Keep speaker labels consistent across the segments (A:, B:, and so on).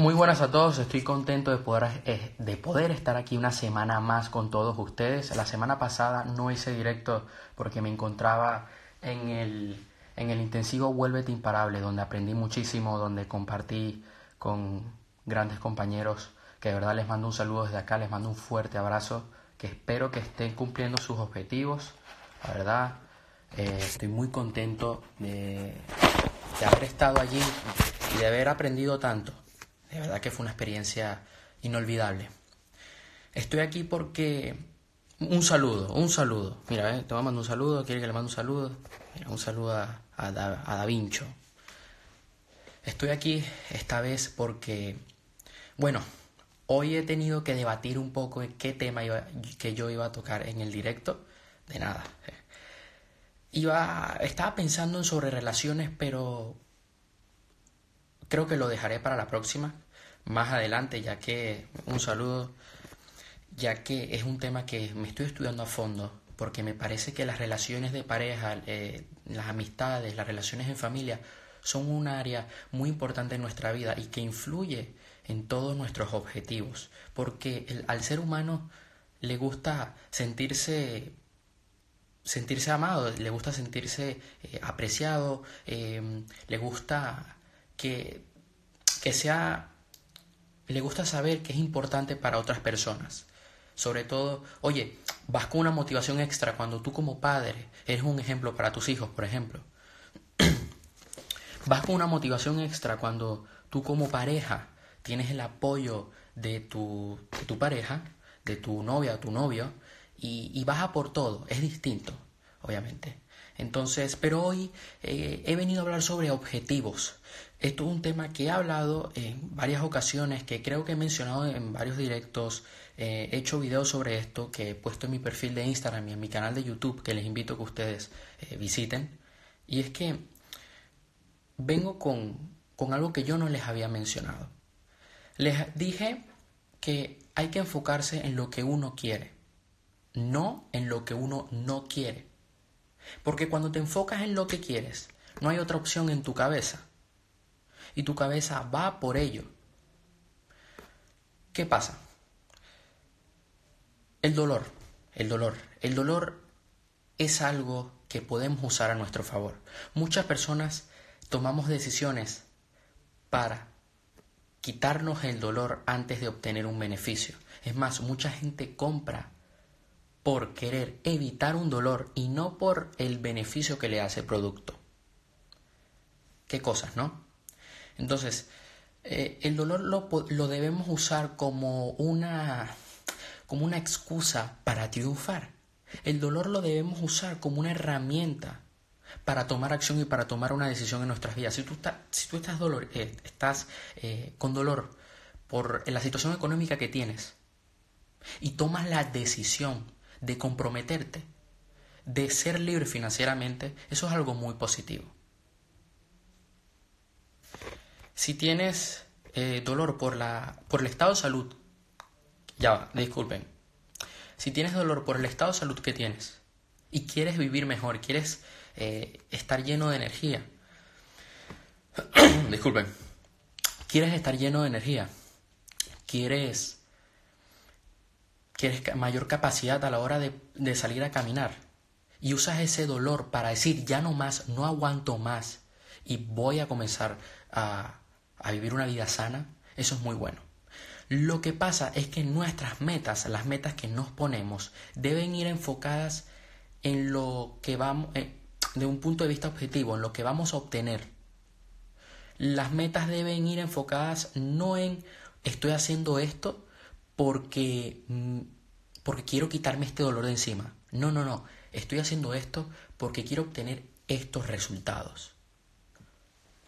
A: Muy buenas a todos, estoy contento de poder, eh, de poder estar aquí una semana más con todos ustedes. La semana pasada no hice directo porque me encontraba en el, en el intensivo Vuélvete Imparable, donde aprendí muchísimo, donde compartí con grandes compañeros, que de verdad les mando un saludo desde acá, les mando un fuerte abrazo, que espero que estén cumpliendo sus objetivos. La verdad, eh, estoy muy contento de, de haber estado allí y de haber aprendido tanto. De verdad que fue una experiencia inolvidable. Estoy aquí porque... Un saludo, un saludo. Mira, te voy a mandar un saludo. ¿Quiere que le mande un saludo? Mira, un saludo a, a, da, Vincho. Estoy aquí esta vez porque, bueno, hoy he tenido que debatir un poco qué tema iba, que yo iba a tocar en el directo. De nada. Iba, estaba pensando en sobre relaciones, pero creo que lo dejaré para la próxima, más adelante, ya que un saludo, ya que es un tema que me estoy estudiando a fondo, porque me parece que las relaciones de pareja, eh, las amistades, las relaciones en familia, son un área muy importante en nuestra vida y que influye en todos nuestros objetivos, porque al ser humano le gusta sentirse sentirse amado, le gusta sentirse eh, apreciado, eh, le gusta que, que sea, le gusta saber que es importante para otras personas. Sobre todo, oye, vas con una motivación extra cuando tú como padre eres un ejemplo para tus hijos, por ejemplo. vas con una motivación extra cuando tú como pareja tienes el apoyo de tu, de tu pareja, de tu novia o tu novio, y, y vas a por todo. Es distinto, obviamente. Entonces, pero hoy eh, he venido a hablar sobre objetivos. Esto es un tema que he hablado en varias ocasiones, que creo que he mencionado en varios directos. Eh, he hecho videos sobre esto que he puesto en mi perfil de Instagram y en mi canal de YouTube, que les invito a que ustedes eh, visiten. Y es que vengo con, con algo que yo no les había mencionado. Les dije que hay que enfocarse en lo que uno quiere, no en lo que uno no quiere. Porque cuando te enfocas en lo que quieres, no hay otra opción en tu cabeza. Y tu cabeza va por ello. ¿Qué pasa? El dolor. El dolor. El dolor es algo que podemos usar a nuestro favor. Muchas personas tomamos decisiones para quitarnos el dolor antes de obtener un beneficio. Es más, mucha gente compra por querer evitar un dolor y no por el beneficio que le hace el producto. Qué cosas, ¿no? Entonces, eh, el dolor lo, lo, debemos usar como una, como una excusa para triunfar. El dolor lo debemos usar como una herramienta para tomar acción y para tomar una decisión en nuestras vidas. Si tú, si tú estás, dolor, eh, estás eh, con dolor por la situación económica que tienes y tomas la decisión de comprometerte, de ser libre financieramente, eso es algo muy positivo. Si tienes eh, dolor por, la, por el estado de salud, ya disculpen, si tienes dolor por el estado de salud que tienes y quieres vivir mejor, quieres eh, estar lleno de energía, disculpen, quieres estar lleno de energía, quieres quieres mayor capacidad a la hora de, salir a caminar y usas ese dolor para decir ya no más, no aguanto más y voy a comenzar a, a vivir una vida sana, eso es muy bueno. Lo que pasa es que nuestras metas, las metas que nos ponemos, deben ir enfocadas en lo que vamos, eh, de un punto de vista objetivo, en lo que vamos a obtener. Las metas deben ir enfocadas no en estoy haciendo esto porque, mm, porque quiero quitarme este dolor de encima. No, no, no. Estoy haciendo esto porque quiero obtener estos resultados.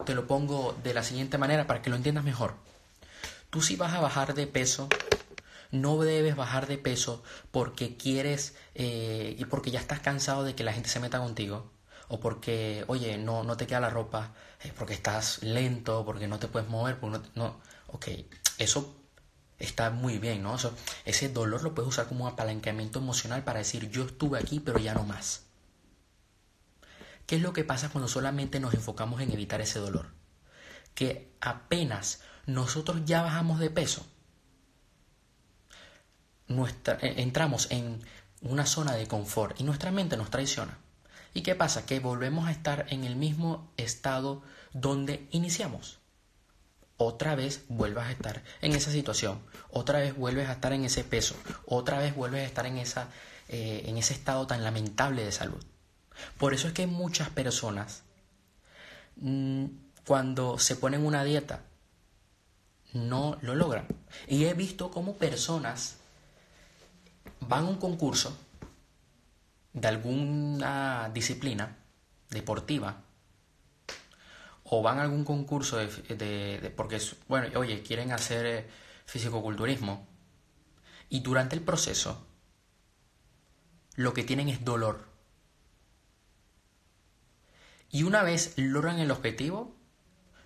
A: Te lo pongo de la siguiente manera para que lo entiendas mejor. Tú si vas a bajar de peso, no debes bajar de peso porque quieres eh, y porque ya estás cansado de que la gente se meta contigo o porque, oye, no, no te queda la ropa, es porque estás lento, porque no te puedes mover, porque no, no, ok, eso está muy bien, ¿no? ese dolor lo puedes usar como un apalancamiento emocional para decir yo estuve aquí pero ya no más. ¿Qué es lo que pasa cuando solamente nos enfocamos en evitar ese dolor? Que apenas nosotros ya bajamos de peso, nuestra, eh, entramos en una zona de confort y nuestra mente nos traiciona. ¿Y qué pasa? Que volvemos a estar en el mismo estado donde iniciamos. Otra vez vuelves a estar en esa situación, otra vez vuelves a estar en ese peso, otra vez vuelves a estar en, esa, eh, en ese estado tan lamentable de salud. Por eso es que muchas personas, mm, cuando se ponen una dieta, no lo logran. Y he visto cómo personas van a un concurso de alguna disciplina deportiva o van a algún concurso de, de, porque bueno oye quieren hacer eh, fisicoculturismo y durante el proceso lo que tienen es dolor y una vez logran el objetivo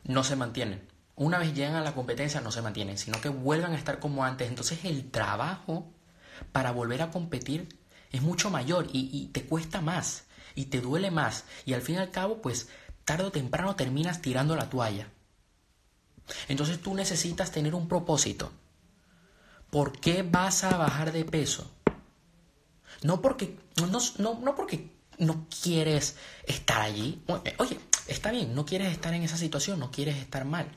A: no se mantienen una vez llegan a la competencia no se mantienen sino que vuelvan a estar como antes entonces el trabajo para volver a competir es mucho mayor y, te cuesta más y te duele más y al fin y al cabo pues tarde o temprano terminas tirando la toalla. Entonces tú necesitas tener un propósito. ¿Por qué vas a bajar de peso? No porque no, no, no porque no quieres estar allí. Oye, está bien, no quieres estar en esa situación, no quieres estar mal.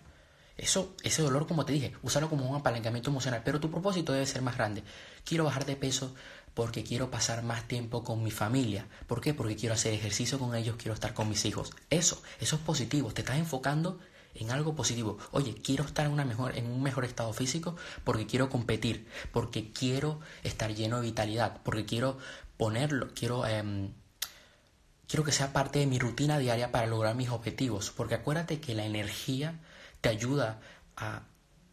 A: Eso, ese dolor, como te dije, usarlo como un apalancamiento emocional, pero tu propósito debe ser más grande. Quiero bajar de peso porque quiero pasar más tiempo con mi familia. ¿Por qué? Porque quiero hacer ejercicio con ellos, quiero estar con mis hijos. Eso, eso es positivo. Te estás enfocando en algo positivo. Oye, quiero estar en, una mejor, en un mejor estado físico porque quiero competir, porque quiero estar lleno de vitalidad, porque quiero ponerlo, quiero, em, quiero que sea parte de mi rutina diaria para lograr mis objetivos. Porque acuérdate que la energía te ayuda a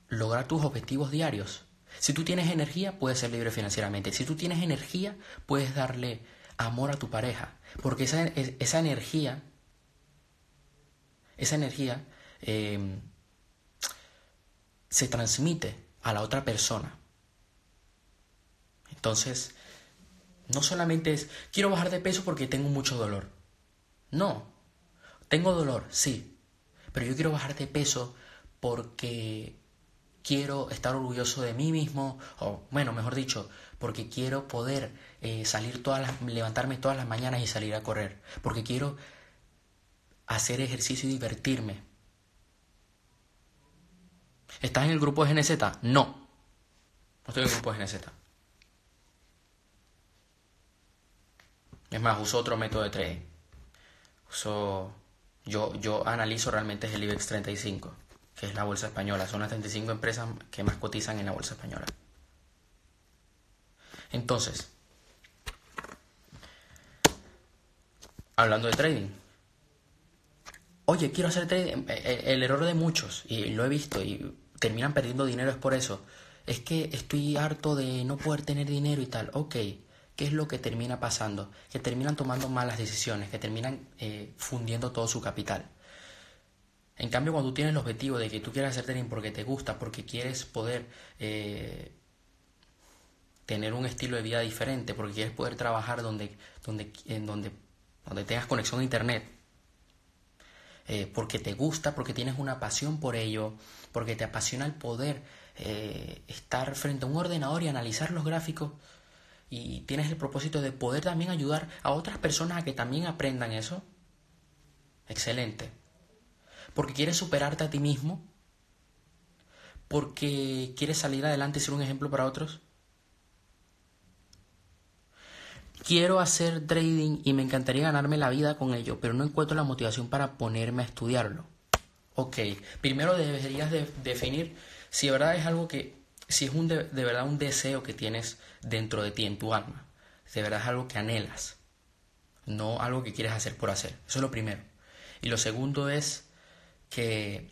A: lograr tus objetivos diarios. Si tú tienes energía, puedes ser libre financieramente. Si tú tienes energía, puedes darle amor a tu pareja. Porque esa, esa energía, esa energía em, se transmite a la otra persona. Entonces, no solamente es, quiero bajar de peso porque tengo mucho dolor. No, tengo dolor, sí, pero yo quiero bajar de peso porque quiero estar orgulloso de mí mismo, o bueno, mejor dicho, porque quiero poder eh, salir todas las, levantarme todas las mañanas y salir a correr, porque quiero hacer ejercicio y divertirme. ¿Estás en el grupo de GNZ? No. No estoy en el grupo de GNZ. Es más, uso otro método de trading. Uso yo, yo analizo realmente el IBEX 35, que es la bolsa española. Son las 35 empresas que más cotizan en la bolsa española. Entonces, hablando de trading. Oye, quiero hacer trading. Eh, eh, el error de muchos, y lo he visto, y terminan perdiendo dinero es por eso. Es que estoy harto de no poder tener dinero y tal. Ok, ¿qué es lo que termina pasando? Que terminan tomando malas decisiones, que terminan eh, fundiendo todo su capital. En cambio, cuando tú tienes el objetivo de que tú quieras hacer trading porque te gusta, porque quieres poder eh, tener un estilo de vida diferente, porque quieres poder trabajar donde, donde, en donde, donde tengas conexión a internet, eh, porque te gusta, porque tienes una pasión por ello, porque te apasiona el poder estar frente a un ordenador y analizar los gráficos, y tienes el propósito de poder también ayudar a otras personas a que también aprendan eso, excelente. Porque quieres superarte a ti mismo, porque quieres salir adelante y ser un ejemplo para otros. Quiero hacer trading y me encantaría ganarme la vida con ello, pero no encuentro la motivación para ponerme a estudiarlo. Ok, primero deberías definir si de verdad es algo que si es un de, verdad un deseo que tienes dentro de ti, en tu alma, de verdad es algo que anhelas, no algo que quieres hacer por hacer. Eso es lo primero. Y lo segundo es que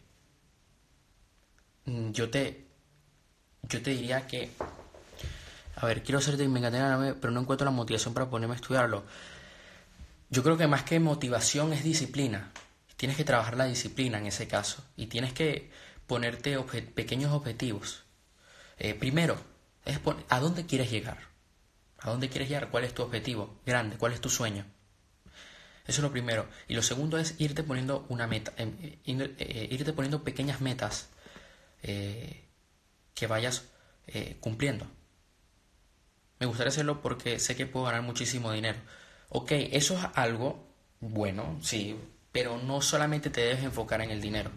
A: mm, yo te, yo te diría que, a ver, quiero hacerte me encantaría, pero no encuentro la motivación para ponerme a estudiarlo. Yo creo que más que motivación es disciplina. Tienes que trabajar la disciplina en ese caso y tienes que ponerte pequeños objetivos eh, primero, es ¿a dónde quieres llegar? ¿A dónde quieres llegar? ¿Cuál es tu objetivo grande? ¿Cuál es tu sueño? Eso es lo primero. Y lo segundo es irte poniendo una meta, em, eh, irte poniendo pequeñas metas eh, que vayas eh, cumpliendo. Me gustaría hacerlo porque sé que puedo ganar muchísimo dinero. Ok, eso es algo bueno, sí, pero no solamente te debes enfocar en el dinero.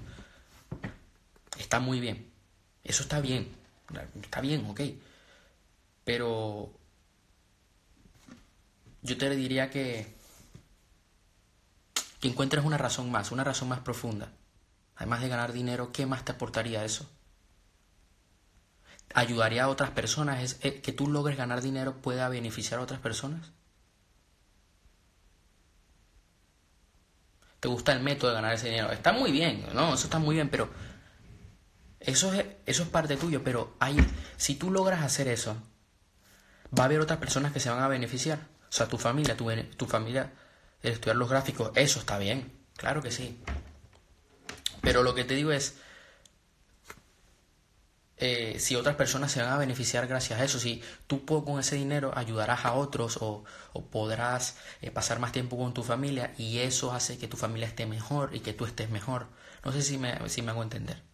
A: Está muy bien. Eso está bien. Está bien, ok. Pero yo te diría que, que encuentres una razón más, una razón más profunda. Además de ganar dinero, ¿qué más te aportaría eso? ¿Ayudaría a otras personas? ¿Es, eh, ¿Que tú logres ganar dinero pueda beneficiar a otras personas? ¿Te gusta el método de ganar ese dinero? Está muy bien, ¿no? Eso está muy bien, pero eso es, eso es parte tuyo, pero hay, si tú logras hacer eso, va a haber otras personas que se van a beneficiar. O sea, tu familia, tu, tu familia, el estudiar los gráficos, eso está bien, claro que sí. Pero lo que te digo es, eh, si otras personas se van a beneficiar gracias a eso, si tú con ese dinero ayudarás a otros o, podrás eh, pasar más tiempo con tu familia y eso hace que tu familia esté mejor y que tú estés mejor. No sé si me, si me hago entender.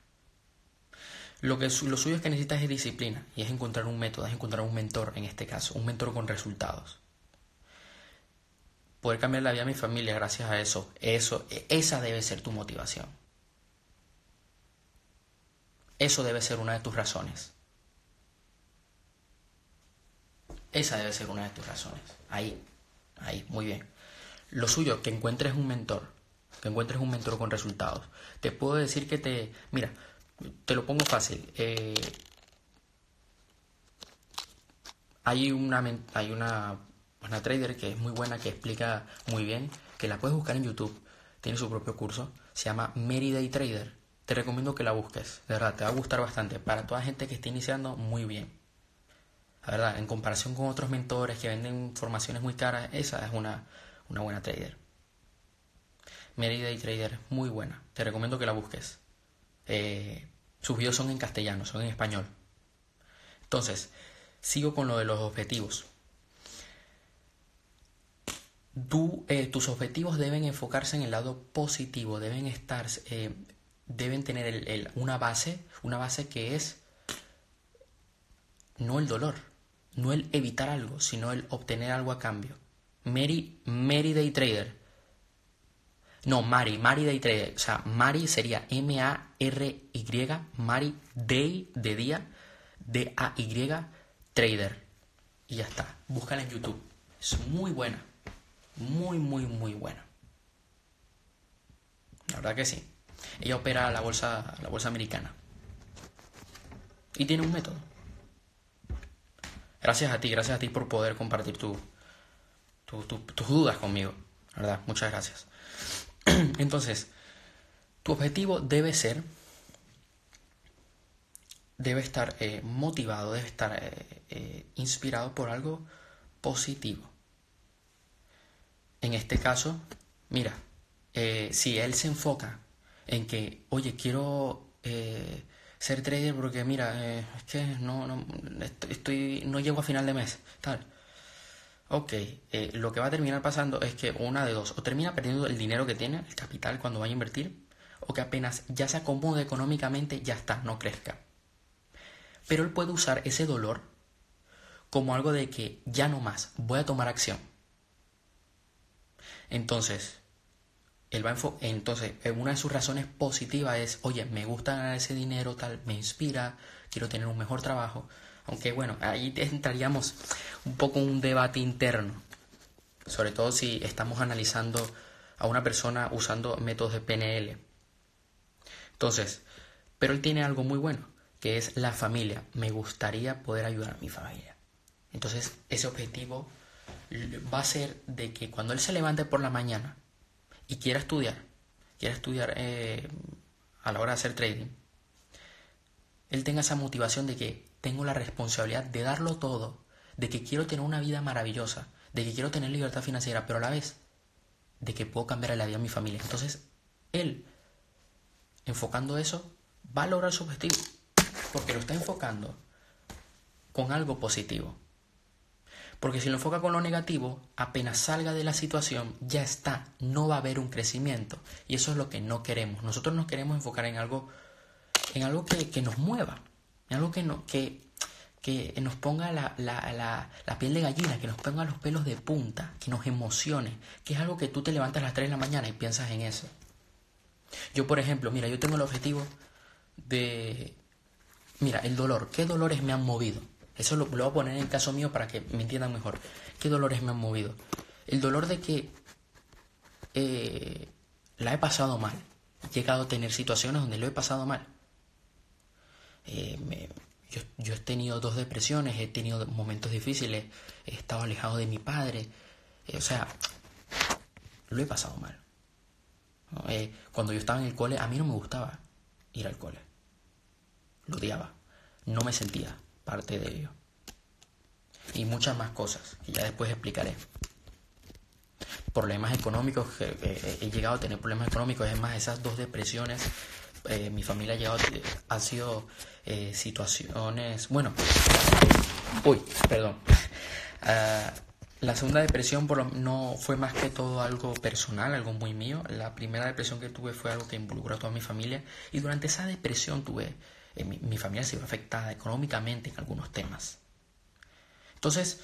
A: Lo, que, lo suyo es que necesitas es disciplina y es encontrar un método, es encontrar un mentor en este caso, un mentor con resultados. Poder cambiar la vida de mi familia gracias a eso, eso, e, esa debe ser tu motivación. Eso debe ser una de tus razones. Esa debe ser una de tus razones. Ahí, ahí, muy bien. Lo suyo, que encuentres un mentor, que encuentres un mentor con resultados. Te puedo decir que te, mira, te lo pongo fácil. Eh, hay una, hay una, una trader que es muy buena, que explica muy bien, que la puedes buscar en YouTube. Tiene su propio curso. Se llama Mary Day Trader. Te recomiendo que la busques. De verdad, te va a gustar bastante. Para toda gente que esté iniciando, muy bien. La verdad, en comparación con otros mentores que venden formaciones muy caras, esa es una, una buena trader. Mary Day Trader, muy buena. Te recomiendo que la busques. Eh, sus videos son en castellano, son en español. Entonces, sigo con lo de los objetivos. Eh, tus objetivos deben enfocarse en el lado positivo, deben estar, eh, deben tener una base, una base que es no el dolor, no el evitar algo, sino el obtener algo a cambio. Mary, Mary Day Trader no, Mari, Mari Day Trader. O sea, Mari sería M-A-R-Y, Mari Day de día, D-A-Y Trader. Y ya está. Búscala en YouTube. Es muy buena. Muy, muy, muy buena. La verdad que sí. Ella opera la bolsa, la bolsa americana. Y tiene un método. Gracias a ti, gracias a ti por poder compartir tu, tus dudas conmigo. Verdad, muchas gracias. Entonces, tu objetivo debe ser, debe estar eh, motivado, debe estar eh, eh, inspirado por algo positivo. En este caso, mira, si él se enfoca en que, oye, quiero ser trader porque, mira, es que no, no, estoy, no llego a final de mes, tal Ok, eh, lo que va a terminar pasando es que una de dos, o termina perdiendo el dinero que tiene, el capital cuando vaya a invertir, o que apenas ya se acomode económicamente, ya está, no crezca. Pero él puede usar ese dolor como algo de que ya no más, voy a tomar acción. Entonces, él va entonces, una de sus razones positivas es, oye, me gusta ganar ese dinero, tal, me inspira, quiero tener un mejor trabajo, aunque bueno, ahí entraríamos un poco en un debate interno, sobre todo si estamos analizando a una persona usando métodos de PNL. Entonces, pero él tiene algo muy bueno, que es la familia. Me gustaría poder ayudar a mi familia. Entonces, ese objetivo va a ser de que cuando él se levante por la mañana y quiera estudiar, quiera estudiar eh, a la hora de hacer trading, él tenga esa motivación de que tengo la responsabilidad de darlo todo, de que quiero tener una vida maravillosa, de que quiero tener libertad financiera, pero a la vez de que puedo cambiar la vida de mi familia. Entonces, él, enfocando eso, va a lograr su objetivo, porque lo está enfocando con algo positivo. Porque si lo enfoca con lo negativo, apenas salga de la situación, ya está, no va a haber un crecimiento. Y eso es lo que no queremos. Nosotros nos queremos enfocar en algo en algo que, nos mueva, algo que, no, que, que nos ponga la, piel de gallina, que nos ponga los pelos de punta, que nos emocione, que es algo que tú te levantas a las 3 de la mañana y piensas en eso. Yo, por ejemplo, mira, yo tengo el objetivo de... Mira, el dolor. ¿Qué dolores me han movido? Eso lo, lo voy a poner en el caso mío para que me entiendan mejor. ¿Qué dolores me han movido? El dolor de que eh, la he pasado mal. He llegado a tener situaciones donde lo he pasado mal. Eh, yo, he tenido dos depresiones, he tenido momentos difíciles, he estado alejado de mi padre. Eh, o sea, lo he pasado mal. cuando yo estaba en el cole, a mí no me gustaba ir al cole. Lo odiaba. No me sentía parte de ello. Y muchas más cosas, que ya después explicaré problemas económicos, he llegado a tener problemas económicos, es más, esas dos depresiones, eh, mi familia ha llegado, han sido eh, situaciones, bueno, uy, perdón, ah, la segunda depresión por no fue más que todo algo personal, algo muy mío, la primera depresión que tuve fue algo que involucró a toda mi familia y durante esa depresión tuve, eh, mi, mi familia se vio afectada económicamente en algunos temas. Entonces,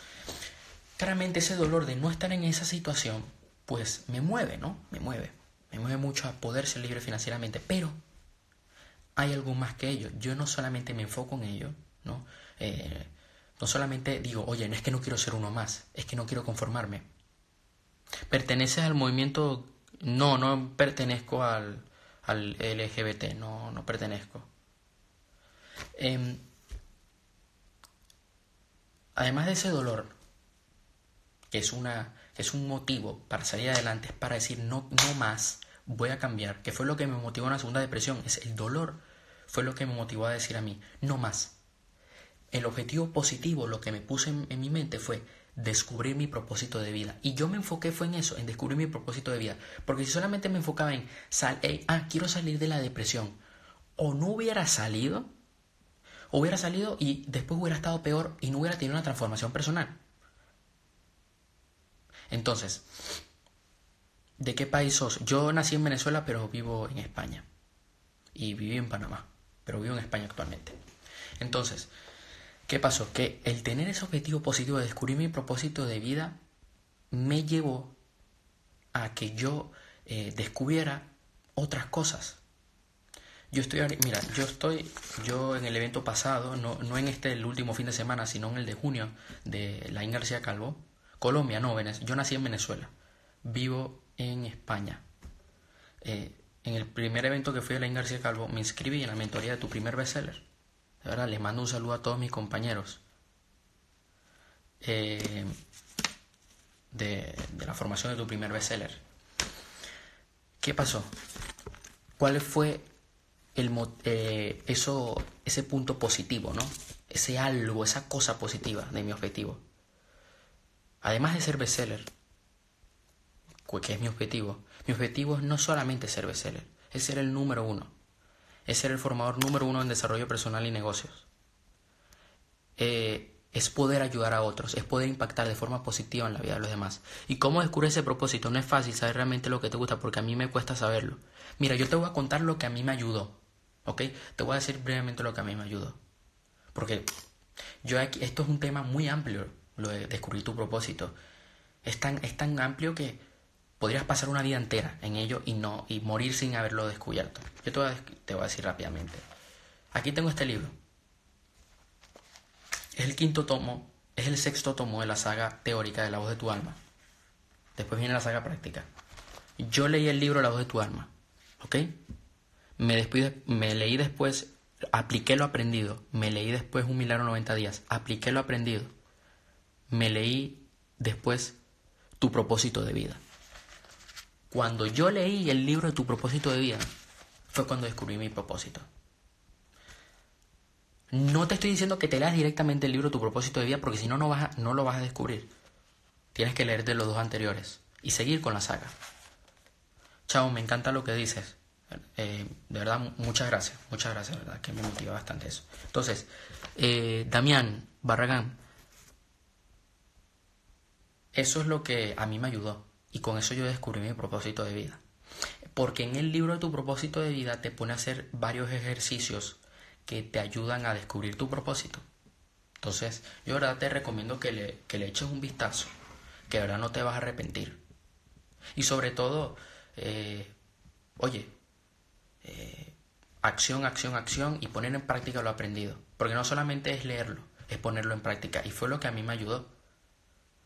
A: claramente ese dolor de no estar en esa situación pues me mueve, ¿no? Me mueve. Me mueve mucho a poder ser libre financieramente. Pero hay algo más que ello. Yo no solamente me enfoco en ello, ¿no? Eh, no solamente digo, oye, no es que no quiero ser uno más, es que no quiero conformarme. ¿Perteneces al movimiento? No, no pertenezco al, al LGBT, no, no pertenezco. Em, además de ese dolor, que es una es un motivo para salir adelante, es para decir no, no más, voy a cambiar, que fue lo que me motivó en la segunda depresión, es el dolor, fue lo que me motivó a decir a mí, no más. El objetivo positivo, lo que me puse en, mi mente fue descubrir mi propósito de vida. Y yo me enfoqué fue en eso, en descubrir mi propósito de vida. Porque si solamente me enfocaba en, sal, ah, quiero salir de la depresión, o no hubiera salido, hubiera salido y después hubiera estado peor y no hubiera tenido una transformación personal. Entonces, ¿de qué país sos? Yo nací en Venezuela, pero vivo en España. Y viví en Panamá, pero vivo en España actualmente. Entonces, ¿qué pasó? Que el tener ese objetivo positivo de descubrir mi propósito de vida me llevó a que yo eh, descubriera otras cosas. Yo estoy, mira, yo estoy, yo en el evento pasado, no, no en este el último fin de semana, sino en el de junio de la García Calvo, Colombia, no, Venezuela. Yo nací en Venezuela. Vivo en España. Eh, en el primer evento que fui a la García Calvo me inscribí en la mentoría de tu primer bestseller. De verdad, les mando un saludo a todos mis compañeros eh, de, la formación de tu primer bestseller. ¿Qué pasó? ¿Cuál fue el, eh, eso, ese punto positivo, ¿no? Ese algo, esa cosa positiva de mi objetivo. Además de ser bestseller, que es mi objetivo, mi objetivo es no solamente ser bestseller, es ser el número uno, es ser el formador número uno en desarrollo personal y negocios. Eh, es poder ayudar a otros, es poder impactar de forma positiva en la vida de los demás. ¿Y cómo descubrir ese propósito? No es fácil saber realmente lo que te gusta porque a mí me cuesta saberlo. Mira, yo te voy a contar lo que a mí me ayudó, ¿ok? Te voy a decir brevemente lo que a mí me ayudó. Porque yo aquí, esto es un tema muy amplio lo de descubrir tu propósito, es tan, es tan amplio que podrías pasar una vida entera en ello y no y morir sin haberlo descubierto. Yo te voy, a, te decir rápidamente. Aquí tengo este libro. Es el quinto tomo, es el sexto tomo de la saga teórica de la voz de tu alma. Después viene la saga práctica. Yo leí el libro La voz de tu alma, ¿ok? Me, me leí después, apliqué lo aprendido, me leí después un milagro 90 días, apliqué lo aprendido me leí después Tu propósito de vida. Cuando yo leí el libro de Tu propósito de vida, fue cuando descubrí mi propósito. No te estoy diciendo que te leas directamente el libro de Tu propósito de vida, porque si no, no, vas no lo vas a descubrir. Tienes que leerte los dos anteriores y seguir con la saga. Chao, me encanta lo que dices. Eh, de verdad, muchas gracias. Muchas gracias, de verdad, que me motiva bastante eso. Entonces, eh, Damián Barragán, eso es lo que a mí me ayudó y con eso yo descubrí mi propósito de vida. Porque en el libro de tu propósito de vida te pone a hacer varios ejercicios que te ayudan a descubrir tu propósito. Entonces, yo verdad te recomiendo que le, que le eches un vistazo, que de verdad no te vas a arrepentir. Y sobre todo, eh, oye, eh, acción, acción, acción y poner en práctica lo aprendido. Porque no solamente es leerlo, es ponerlo en práctica. Y fue lo que a mí me ayudó.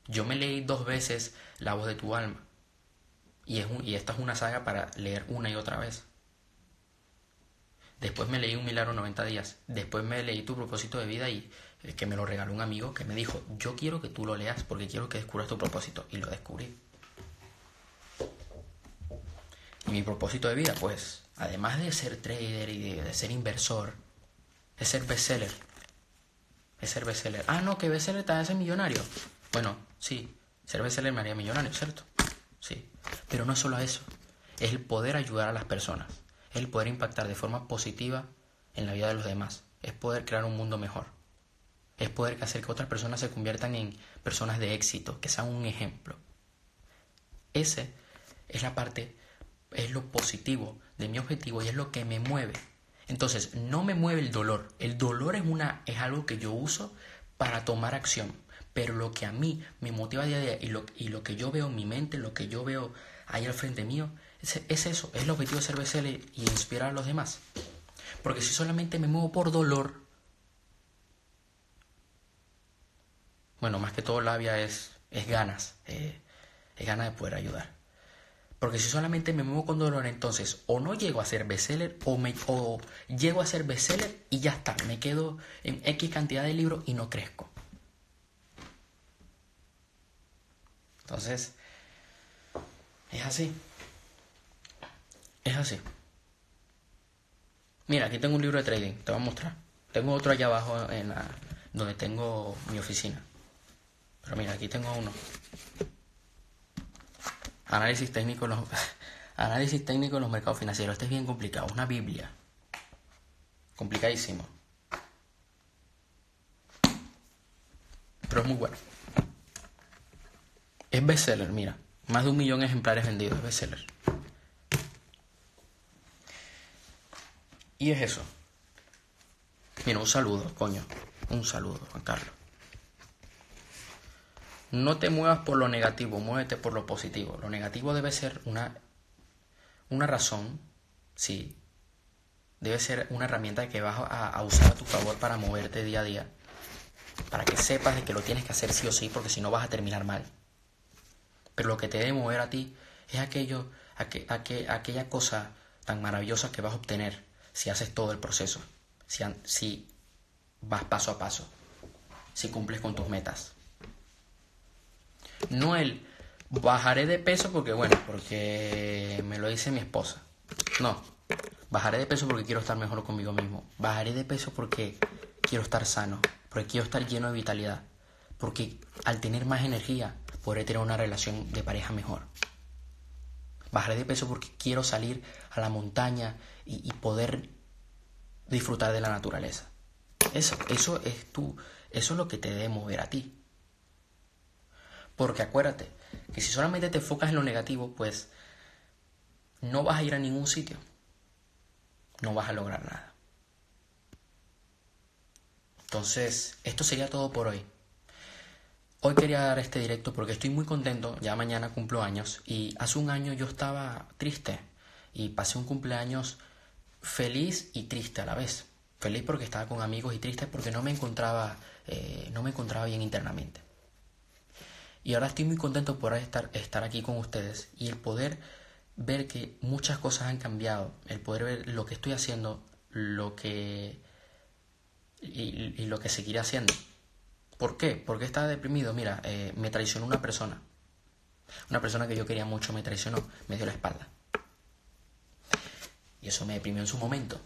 A: Yo me leí dos veces La voz de tu alma. Y, es y esta es una saga para leer una y otra vez. Después me leí Un milagro 90 días. Después me leí Tu propósito de vida y eh, que me lo regaló un amigo que me dijo, yo quiero que tú lo leas porque quiero que descubras tu propósito. Y lo descubrí. Y mi propósito de vida, pues, además de ser trader y de, ser inversor, es ser bestseller. Es ser bestseller. Ah, no, que bestseller te hace millonario. Bueno, sí, bestseller me haría millonario, ¿cierto? Sí. Pero no solo eso. Es el poder ayudar a las personas es el poder impactar de forma positiva en la vida de los demás, es poder crear un mundo mejor, es poder hacer que otras personas se conviertan en personas de éxito, que sean un ejemplo. Ese es la parte, es lo positivo de mi objetivo y es lo que me mueve. Entonces, no me mueve el dolor. El dolor es, una, es algo que yo uso para tomar acción. Pero lo que a mí me motiva día a día y lo, y lo que yo veo en mi mente, lo que yo veo ahí al frente mío, es, eso, es el objetivo de ser BCL y inspirar a los demás. Porque si solamente me muevo por dolor, bueno, más que todo labia es, es ganas, eh, es ganas de poder ayudar. Porque si solamente me muevo con dolor, entonces o no llego a ser bestseller o, me, o llego a ser bestseller y ya está, me quedo en X cantidad de libros y no crezco. Entonces, es así. Es así. Mira, aquí tengo un libro de trading, te voy a mostrar. Tengo otro allá abajo en la, donde tengo mi oficina. Pero mira, aquí tengo uno. Análisis técnico, los, análisis técnico en los mercados financieros. Este es bien complicado, una Biblia. Complicadísimo. Pero es muy bueno. Es bestseller, mira. Más de un millón de ejemplares vendidos, es bestseller. Y es eso. Mira, un saludo, coño. Un saludo, Juan Carlos. No te muevas por lo negativo, muévete por lo positivo. Lo negativo debe ser una, una razón, sí. Debe ser una herramienta que vas a, a usar a tu favor para moverte día a día. Para que sepas de que lo tienes que hacer sí o sí, porque si no vas a terminar mal. Pero lo que te debe mover a ti es aquello, aquella cosa tan maravillosa que vas a obtener si haces todo el proceso, si, si vas paso a paso, si cumples con tus metas. No el bajaré de peso porque, bueno, porque me lo dice mi esposa. No, bajaré de peso porque quiero estar mejor conmigo mismo. Bajaré de peso porque quiero estar sano, porque quiero estar lleno de vitalidad, porque al tener más energía podré tener una relación de pareja mejor. Bajaré de peso porque quiero salir a la montaña y, poder disfrutar de la naturaleza. Eso, eso es tú, eso es lo que te debe mover a ti. Porque acuérdate que si solamente te enfocas en lo negativo, pues no vas a ir a ningún sitio. No vas a lograr nada. Entonces, esto sería todo por hoy. Hoy quería dar este directo porque estoy muy contento, ya mañana cumplo años y hace un año yo estaba triste y pasé un cumpleaños feliz y triste a la vez. Feliz porque estaba con amigos y triste porque no me encontraba, eh, no me encontraba bien internamente. Y ahora estoy muy contento por estar, estar aquí con ustedes y el poder ver que muchas cosas han cambiado, el poder ver lo que estoy haciendo, lo que y, lo que seguiré haciendo. ¿Por qué? Porque estaba deprimido. Mira, eh, me traicionó una persona. Una persona que yo quería mucho me traicionó, me dio la espalda. Y eso me deprimió en su momento.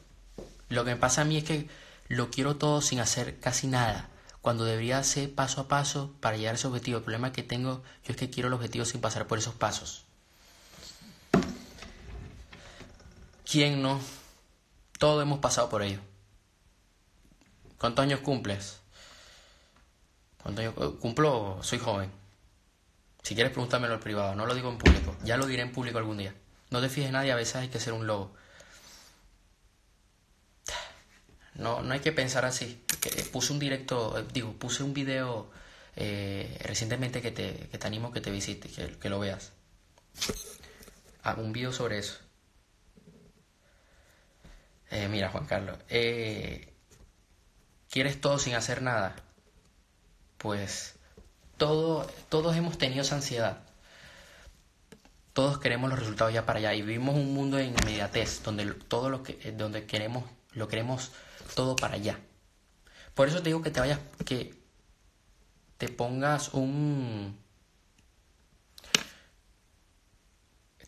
A: Lo que me pasa a mí es que lo quiero todo sin hacer casi nada. Cuando debería hacer paso a paso para llegar a ese objetivo. El problema que tengo yo es que quiero el objetivo sin pasar por esos pasos. ¿Quién no? Todos hemos pasado por ello. ¿Cuántos años cumples? ¿Cuántos años cumplo? Soy joven. Si quieres pregúntamelo al privado, no lo digo en público. Ya lo diré en público algún día. No te fijes en nadie, a veces hay que ser un lobo. No, no hay que pensar así. Puse un directo, digo, puse un video recientemente que te, que te animo que te visites, que, lo veas. Ah, un video sobre eso. mira, Juan Carlos, ¿quieres todo sin hacer nada? Pues todo, todos hemos tenido esa ansiedad. Todos queremos los resultados ya para allá y vivimos un mundo en inmediatez donde todo lo que donde queremos lo queremos todo para allá. Por eso te digo que te vayas que te pongas un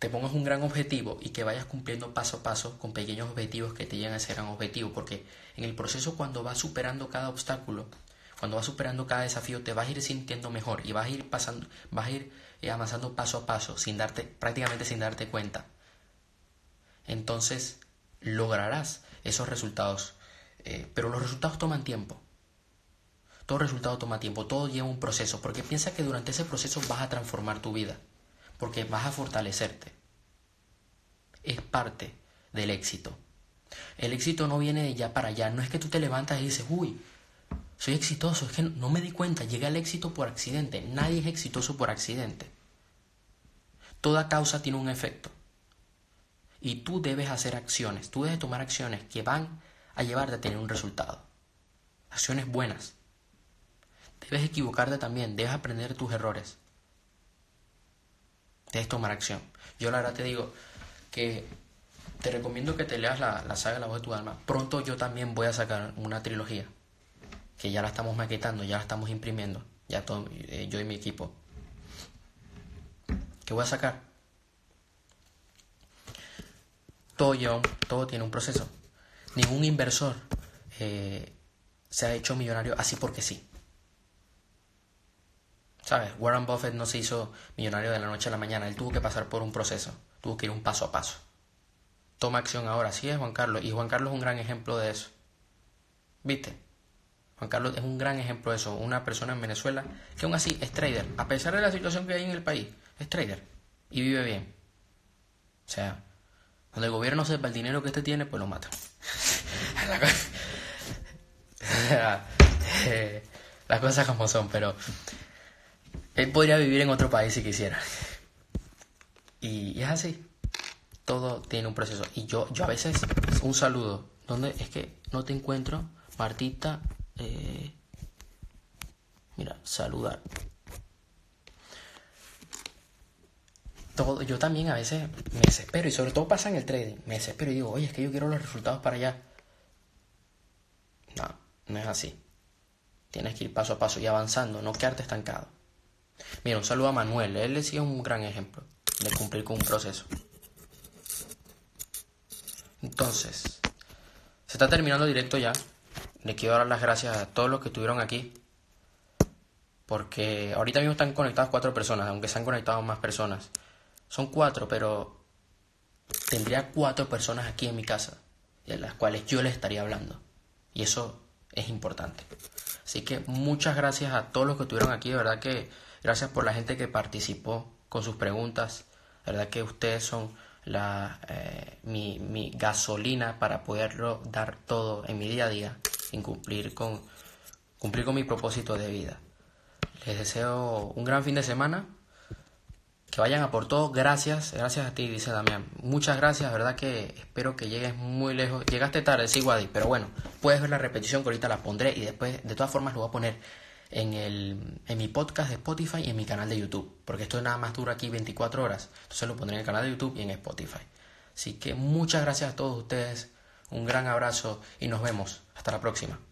A: te pongas un gran objetivo y que vayas cumpliendo paso a paso con pequeños objetivos que te llegan a ese gran objetivo, porque en el proceso cuando vas superando cada obstáculo, cuando vas superando cada desafío, te vas a ir sintiendo mejor y vas a ir pasando, vas a ir eh, avanzando paso a paso, sin darte, prácticamente sin darte cuenta. Entonces lograrás esos resultados. Eh, pero los resultados toman tiempo. Todo resultado toma tiempo, todo lleva un proceso, porque piensa que durante ese proceso vas a transformar tu vida, porque vas a fortalecerte. Es parte del éxito. El éxito no viene de ya para allá, no es que tú te levantas y dices, uy, soy exitoso, es que no me di cuenta, llegué al éxito por accidente. Nadie es exitoso por accidente. Toda causa tiene un efecto. Y tú debes hacer acciones, tú debes tomar acciones que van a llevarte a tener un resultado. Acciones buenas. Debes equivocarte también, debes aprender tus errores. Debes tomar acción. Yo la verdad te digo que te recomiendo que te leas la, la saga La voz de tu alma. Pronto yo también voy a sacar una trilogía que ya la estamos maquetando, ya la estamos imprimiendo, ya todo, eh, yo y mi equipo. ¿Qué voy a sacar? Todo, todo tiene un proceso. Ningún inversor eh, se ha hecho millonario así porque sí. ¿Sabes? Warren Buffett no se hizo millonario de la noche a la mañana. Él tuvo que pasar por un proceso. Tuvo que ir un paso a paso. Toma acción ahora. Sí es Juan Carlos. Y Juan Carlos es un gran ejemplo de eso. ¿Viste? Juan Carlos es un gran ejemplo de eso, una persona en Venezuela que aún así es trader, a pesar de la situación que hay en el país, es trader y vive bien. O sea, cuando el gobierno sepa el dinero que este tiene, pues lo mata. Las cosas como son, pero él podría vivir en otro país si quisiera. Y, es así. Todo tiene un proceso. Y yo, yo a veces, un saludo. ¿Dónde es que no te encuentro? Martita eh, mira, saludar. Todo, yo también a veces me desespero y sobre todo pasa en el trading. Me desespero y digo, oye, es que yo quiero los resultados para allá. No, no es así. Tienes que ir paso a paso y avanzando, no quedarte estancado. Mira, un saludo a Manuel. Él le un gran ejemplo de cumplir con un proceso. Entonces, se está terminando el directo ya le quiero dar las gracias a todos los que estuvieron aquí. Porque ahorita mismo están conectadas cuatro personas, aunque se han conectado más personas. Son cuatro, pero tendría cuatro personas aquí en mi casa, de las cuales yo les estaría hablando. Y eso es importante. Así que muchas gracias a todos los que estuvieron aquí. De verdad que gracias por la gente que participó con sus preguntas. Verdad que ustedes son la, eh, mi, mi gasolina para poderlo dar todo en mi día a día sin cumplir con, cumplir con mi propósito de vida. Les deseo un gran fin de semana. Que vayan a por todo. Gracias, gracias a ti, dice Damián. Muchas gracias, verdad que espero que llegues muy lejos. Llegaste tarde, sí, Wadi, pero bueno, puedes ver la repetición que ahorita la pondré y después, de todas formas, lo voy a poner en, el, en mi podcast de Spotify y en mi canal de YouTube, porque esto nada más dura aquí 24 horas. Entonces lo pondré en el canal de YouTube y en Spotify. Así que muchas gracias a todos ustedes. Un gran abrazo y nos vemos. Hasta la próxima.